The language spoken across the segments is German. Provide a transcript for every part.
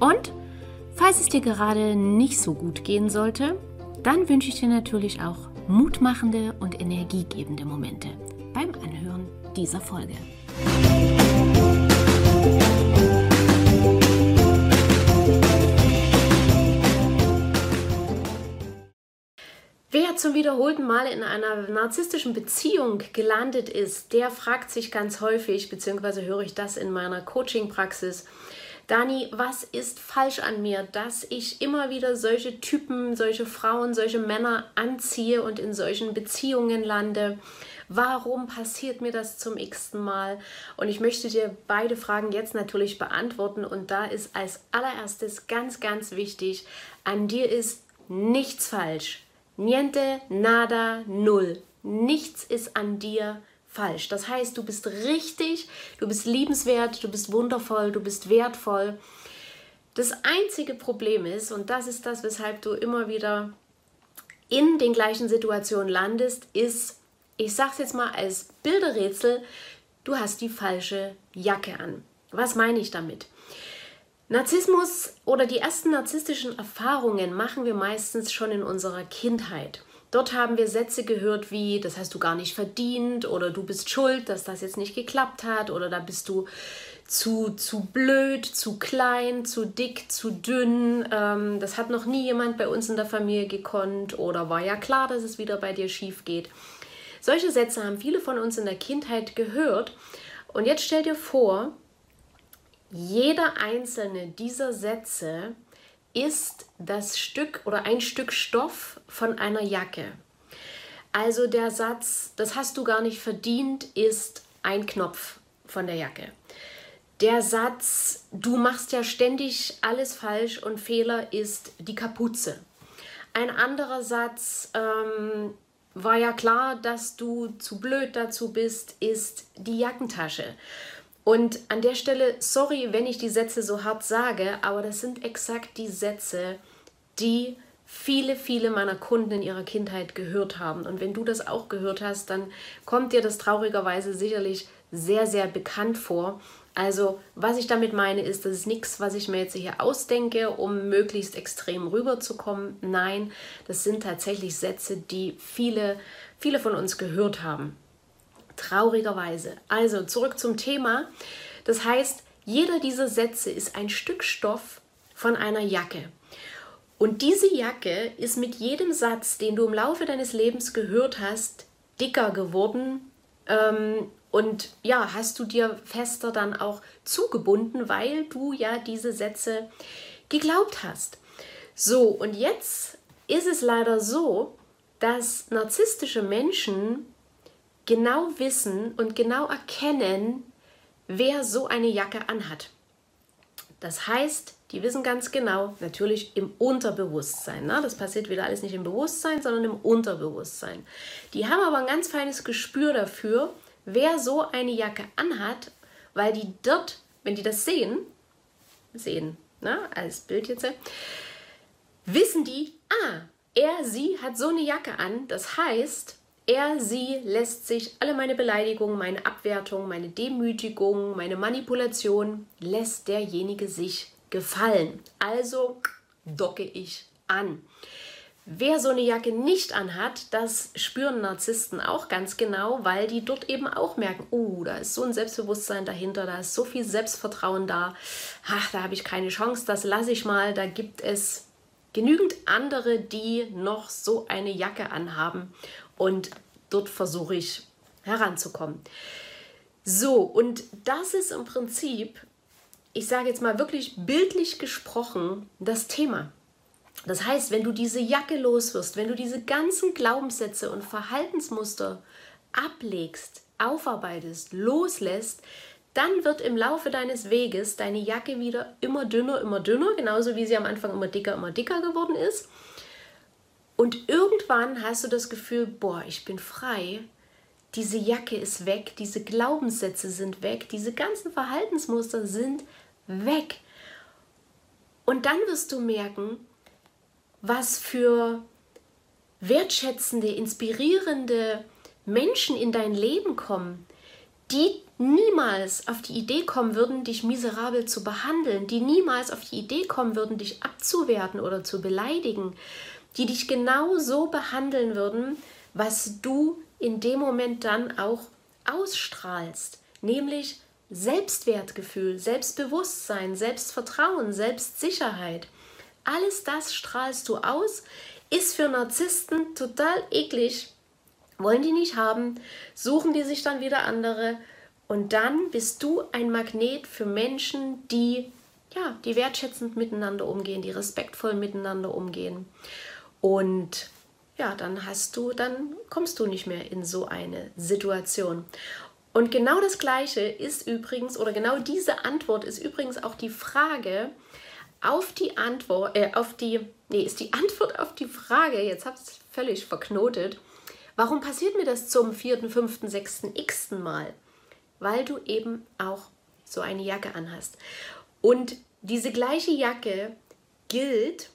und falls es dir gerade nicht so gut gehen sollte, dann wünsche ich dir natürlich auch mutmachende und energiegebende Momente beim Anhören dieser Folge. Wer zum wiederholten Mal in einer narzisstischen Beziehung gelandet ist, der fragt sich ganz häufig, beziehungsweise höre ich das in meiner Coaching-Praxis, Dani, was ist falsch an mir, dass ich immer wieder solche Typen, solche Frauen, solche Männer anziehe und in solchen Beziehungen lande? Warum passiert mir das zum x-ten Mal? Und ich möchte dir beide Fragen jetzt natürlich beantworten. Und da ist als allererstes ganz, ganz wichtig, an dir ist nichts falsch. Niente, nada, null. Nichts ist an dir falsch. Das heißt, du bist richtig, du bist liebenswert, du bist wundervoll, du bist wertvoll. Das einzige Problem ist, und das ist das, weshalb du immer wieder in den gleichen Situationen landest, ist, ich sag's jetzt mal als Bilderrätsel, du hast die falsche Jacke an. Was meine ich damit? Narzissmus oder die ersten narzisstischen Erfahrungen machen wir meistens schon in unserer Kindheit. Dort haben wir Sätze gehört wie, das hast du gar nicht verdient oder du bist schuld, dass das jetzt nicht geklappt hat oder da bist du zu, zu blöd, zu klein, zu dick, zu dünn. Ähm, das hat noch nie jemand bei uns in der Familie gekonnt oder war ja klar, dass es wieder bei dir schief geht. Solche Sätze haben viele von uns in der Kindheit gehört. Und jetzt stell dir vor, jeder einzelne dieser Sätze ist das Stück oder ein Stück Stoff von einer Jacke. Also der Satz, das hast du gar nicht verdient, ist ein Knopf von der Jacke. Der Satz, du machst ja ständig alles falsch und Fehler ist die Kapuze. Ein anderer Satz, ähm, war ja klar, dass du zu blöd dazu bist, ist die Jackentasche. Und an der Stelle, sorry, wenn ich die Sätze so hart sage, aber das sind exakt die Sätze, die viele, viele meiner Kunden in ihrer Kindheit gehört haben. Und wenn du das auch gehört hast, dann kommt dir das traurigerweise sicherlich sehr, sehr bekannt vor. Also, was ich damit meine, ist, das ist nichts, was ich mir jetzt hier ausdenke, um möglichst extrem rüberzukommen. Nein, das sind tatsächlich Sätze, die viele, viele von uns gehört haben. Traurigerweise. Also zurück zum Thema. Das heißt, jeder dieser Sätze ist ein Stück Stoff von einer Jacke. Und diese Jacke ist mit jedem Satz, den du im Laufe deines Lebens gehört hast, dicker geworden. Ähm, und ja, hast du dir fester dann auch zugebunden, weil du ja diese Sätze geglaubt hast. So, und jetzt ist es leider so, dass narzisstische Menschen genau wissen und genau erkennen, wer so eine Jacke anhat. Das heißt, die wissen ganz genau, natürlich im Unterbewusstsein. Ne? Das passiert wieder alles nicht im Bewusstsein, sondern im Unterbewusstsein. Die haben aber ein ganz feines Gespür dafür, wer so eine Jacke anhat, weil die dort, wenn die das sehen, sehen, ne? als Bild jetzt, wissen die, ah, er, sie hat so eine Jacke an. Das heißt, er, sie lässt sich alle meine Beleidigungen, meine Abwertung, meine Demütigung, meine Manipulation, lässt derjenige sich gefallen. Also docke ich an. Wer so eine Jacke nicht anhat, das spüren Narzissten auch ganz genau, weil die dort eben auch merken, oh, da ist so ein Selbstbewusstsein dahinter, da ist so viel Selbstvertrauen da. Ach, da habe ich keine Chance, das lasse ich mal. Da gibt es genügend andere, die noch so eine Jacke anhaben und dort versuche ich heranzukommen. So, und das ist im Prinzip, ich sage jetzt mal wirklich bildlich gesprochen, das Thema. Das heißt, wenn du diese Jacke los wirst, wenn du diese ganzen Glaubenssätze und Verhaltensmuster ablegst, aufarbeitest, loslässt, dann wird im Laufe deines Weges deine Jacke wieder immer dünner, immer dünner, genauso wie sie am Anfang immer dicker, immer dicker geworden ist. Und irgendwann hast du das Gefühl, boah, ich bin frei. Diese Jacke ist weg, diese Glaubenssätze sind weg, diese ganzen Verhaltensmuster sind weg. Und dann wirst du merken, was für wertschätzende, inspirierende Menschen in dein Leben kommen, die niemals auf die Idee kommen würden, dich miserabel zu behandeln, die niemals auf die Idee kommen würden, dich abzuwerten oder zu beleidigen, die dich genau so behandeln würden, was du in dem Moment dann auch ausstrahlst, nämlich Selbstwertgefühl, Selbstbewusstsein, Selbstvertrauen, Selbstsicherheit. Alles das strahlst du aus, ist für Narzissten total eklig, wollen die nicht haben, suchen die sich dann wieder andere und dann bist du ein Magnet für Menschen, die ja, die wertschätzend miteinander umgehen, die respektvoll miteinander umgehen. Und ja, dann hast du, dann kommst du nicht mehr in so eine Situation. Und genau das Gleiche ist übrigens, oder genau diese Antwort ist übrigens auch die Frage auf die Antwort, äh, auf die, nee, ist die Antwort auf die Frage, jetzt habe ich es völlig verknotet, warum passiert mir das zum vierten, fünften, sechsten, x-ten Mal? weil du eben auch so eine Jacke anhast. Und diese gleiche Jacke gilt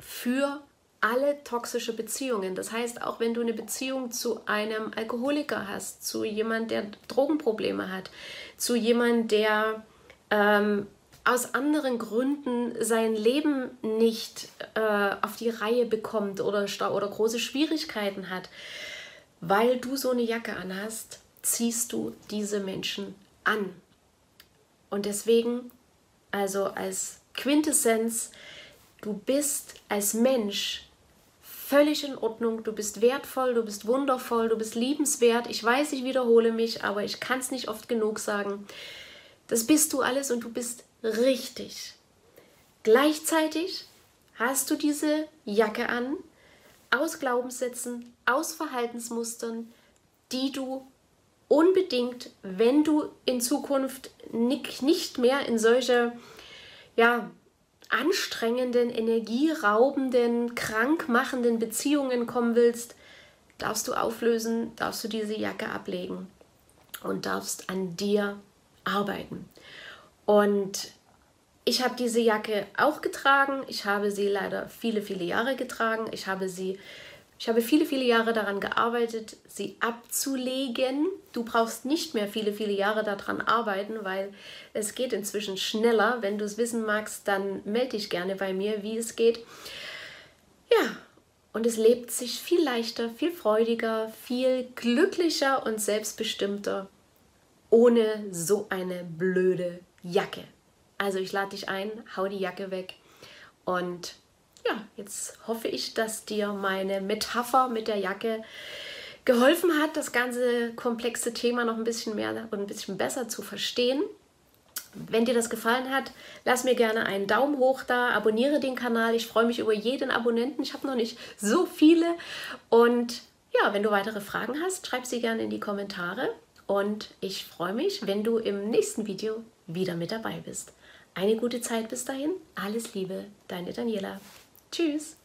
für alle toxische Beziehungen. Das heißt, auch wenn du eine Beziehung zu einem Alkoholiker hast, zu jemand, der Drogenprobleme hat, zu jemand, der ähm, aus anderen Gründen sein Leben nicht äh, auf die Reihe bekommt oder, oder große Schwierigkeiten hat, weil du so eine Jacke anhast, ziehst du diese Menschen an. Und deswegen, also als Quintessenz, du bist als Mensch völlig in Ordnung, du bist wertvoll, du bist wundervoll, du bist liebenswert. Ich weiß, ich wiederhole mich, aber ich kann es nicht oft genug sagen. Das bist du alles und du bist richtig. Gleichzeitig hast du diese Jacke an, aus Glaubenssätzen, aus Verhaltensmustern, die du unbedingt, wenn du in Zukunft nicht mehr in solche ja, anstrengenden, energieraubenden, krankmachenden Beziehungen kommen willst, darfst du auflösen, darfst du diese Jacke ablegen und darfst an dir arbeiten. Und ich habe diese Jacke auch getragen. Ich habe sie leider viele, viele Jahre getragen. Ich habe sie ich habe viele, viele Jahre daran gearbeitet, sie abzulegen. Du brauchst nicht mehr viele, viele Jahre daran arbeiten, weil es geht inzwischen schneller. Wenn du es wissen magst, dann melde dich gerne bei mir, wie es geht. Ja, und es lebt sich viel leichter, viel freudiger, viel glücklicher und selbstbestimmter ohne so eine blöde Jacke. Also ich lade dich ein, hau die Jacke weg und ja, jetzt hoffe ich, dass dir meine Metapher mit der Jacke geholfen hat, das ganze komplexe Thema noch ein bisschen mehr und ein bisschen besser zu verstehen. Wenn dir das gefallen hat, lass mir gerne einen Daumen hoch da, abonniere den Kanal. Ich freue mich über jeden Abonnenten. Ich habe noch nicht so viele. Und ja, wenn du weitere Fragen hast, schreib sie gerne in die Kommentare. Und ich freue mich, wenn du im nächsten Video wieder mit dabei bist. Eine gute Zeit bis dahin. Alles Liebe, deine Daniela. Tschüss.